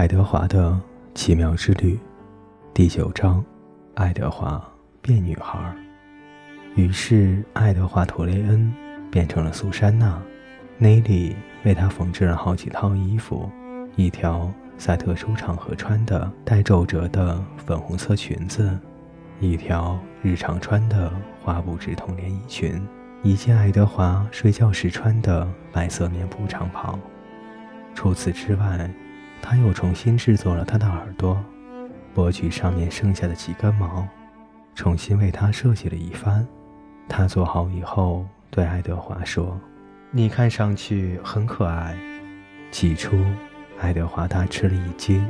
爱德华的奇妙之旅，第九章：爱德华变女孩。于是，爱德华·托雷恩变成了苏珊娜。内里为他缝制了好几套衣服：一条在特殊场合穿的带皱褶的粉红色裙子，一条日常穿的花布直筒连衣裙，以及爱德华睡觉时穿的白色棉布长袍。除此之外，他又重新制作了他的耳朵，剥去上面剩下的几根毛，重新为他设计了一番。他做好以后，对爱德华说：“你看上去很可爱。”起初，爱德华大吃了一惊，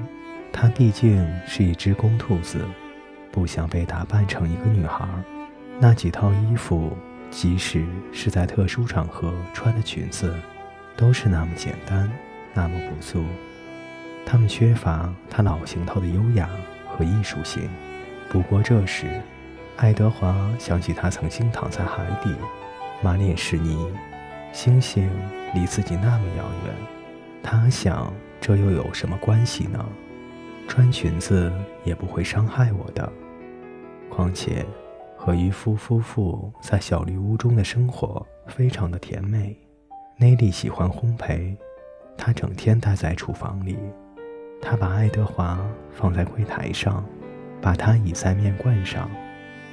他毕竟是一只公兔子，不想被打扮成一个女孩。那几套衣服，即使是在特殊场合穿的裙子，都是那么简单，那么朴素。他们缺乏他老行头的优雅和艺术性。不过这时，爱德华想起他曾经躺在海底，满脸是泥，星星离自己那么遥远。他想，这又有什么关系呢？穿裙子也不会伤害我的。况且，和渔夫夫妇在小绿屋中的生活非常的甜美。内利喜欢烘焙，他整天待在厨房里。他把爱德华放在柜台上，把他倚在面罐上，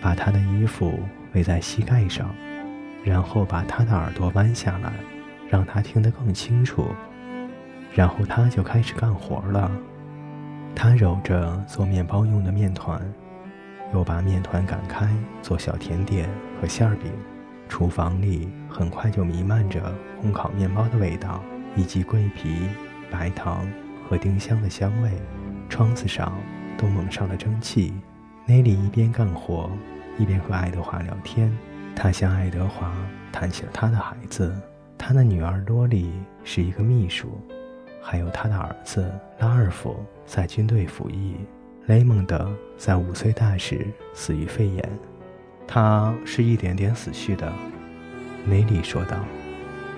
把他的衣服围在膝盖上，然后把他的耳朵弯下来，让他听得更清楚。然后他就开始干活了。他揉着做面包用的面团，又把面团擀开做小甜点和馅饼。厨房里很快就弥漫着烘烤面包的味道，以及桂皮、白糖。和丁香的香味，窗子上都蒙上了蒸汽。内里一边干活，一边和爱德华聊天。他向爱德华谈起了他的孩子，他的女儿罗莉是一个秘书，还有他的儿子拉尔夫在军队服役。雷蒙德在五岁大时死于肺炎，他是一点点死去的。内里说道：“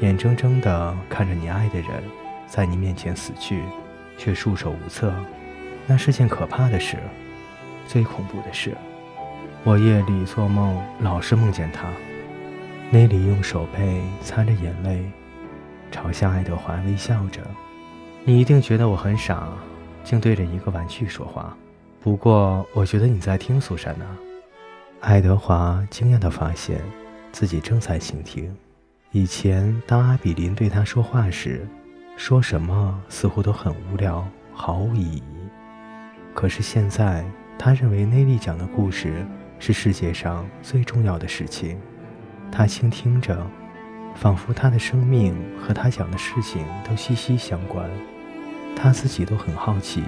眼睁睁地看着你爱的人在你面前死去。”却束手无策，那是件可怕的事。最恐怖的是，我夜里做梦老是梦见他。那里用手背擦着眼泪，朝向爱德华微笑着。你一定觉得我很傻，竟对着一个玩具说话。不过，我觉得你在听苏珊娜。爱德华惊讶地发现自己正在倾听。以前，当阿比林对他说话时，说什么似乎都很无聊，毫无意义。可是现在，他认为内利讲的故事是世界上最重要的事情。他倾听着，仿佛他的生命和他讲的事情都息息相关。他自己都很好奇，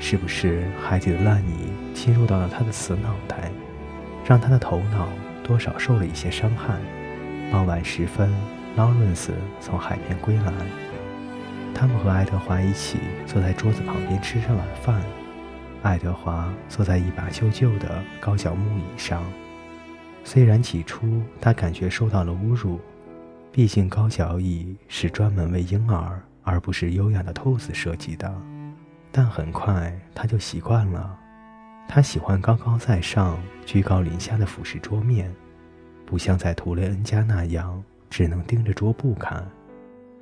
是不是海底的烂泥侵入到了他的死脑袋，让他的头脑多少受了一些伤害。傍晚时分，劳伦斯从海边归来。他们和爱德华一起坐在桌子旁边吃着晚饭。爱德华坐在一把旧旧的高脚木椅上。虽然起初他感觉受到了侮辱，毕竟高脚椅是专门为婴儿而不是优雅的兔子设计的，但很快他就习惯了。他喜欢高高在上、居高临下的俯视桌面，不像在图雷恩家那样只能盯着桌布看。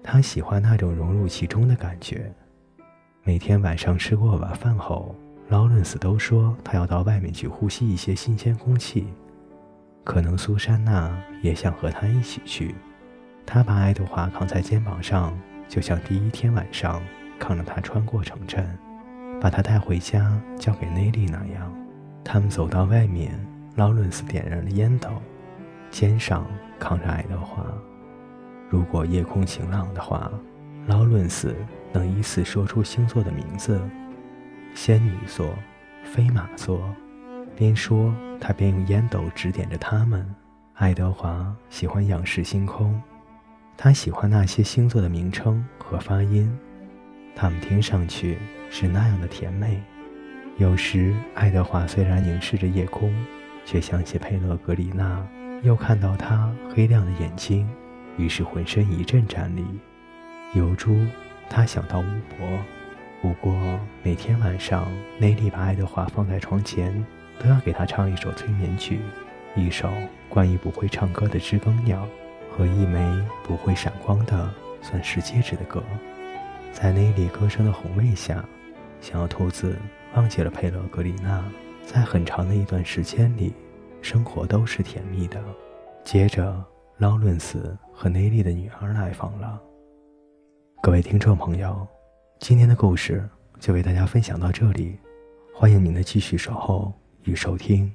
他喜欢那种融入其中的感觉。每天晚上吃过晚饭后，劳伦斯都说他要到外面去呼吸一些新鲜空气。可能苏珊娜也想和他一起去。他把爱德华扛在肩膀上，就像第一天晚上扛着他穿过城镇，把他带回家交给内利那样。他们走到外面，劳伦斯点燃了烟斗，肩上扛着爱德华。如果夜空晴朗的话，劳伦斯能依次说出星座的名字：仙女座、飞马座。边说，他边用烟斗指点着他们。爱德华喜欢仰视星空，他喜欢那些星座的名称和发音，他们听上去是那样的甜美。有时，爱德华虽然凝视着夜空，却想起佩勒格里娜，又看到她黑亮的眼睛。于是浑身一阵战栗，由珠，他想到巫婆，不过每天晚上，内利把爱德华放在床前，都要给他唱一首催眠曲，一首关于不会唱歌的知更鸟和一枚不会闪光的钻石戒指的歌。在内利歌声的红味下，小兔子忘记了佩勒格里娜。在很长的一段时间里，生活都是甜蜜的。接着，劳伦斯和内利的女儿来访了。各位听众朋友。今天的故事就为大家分享到这里，欢迎您的继续守候与收听。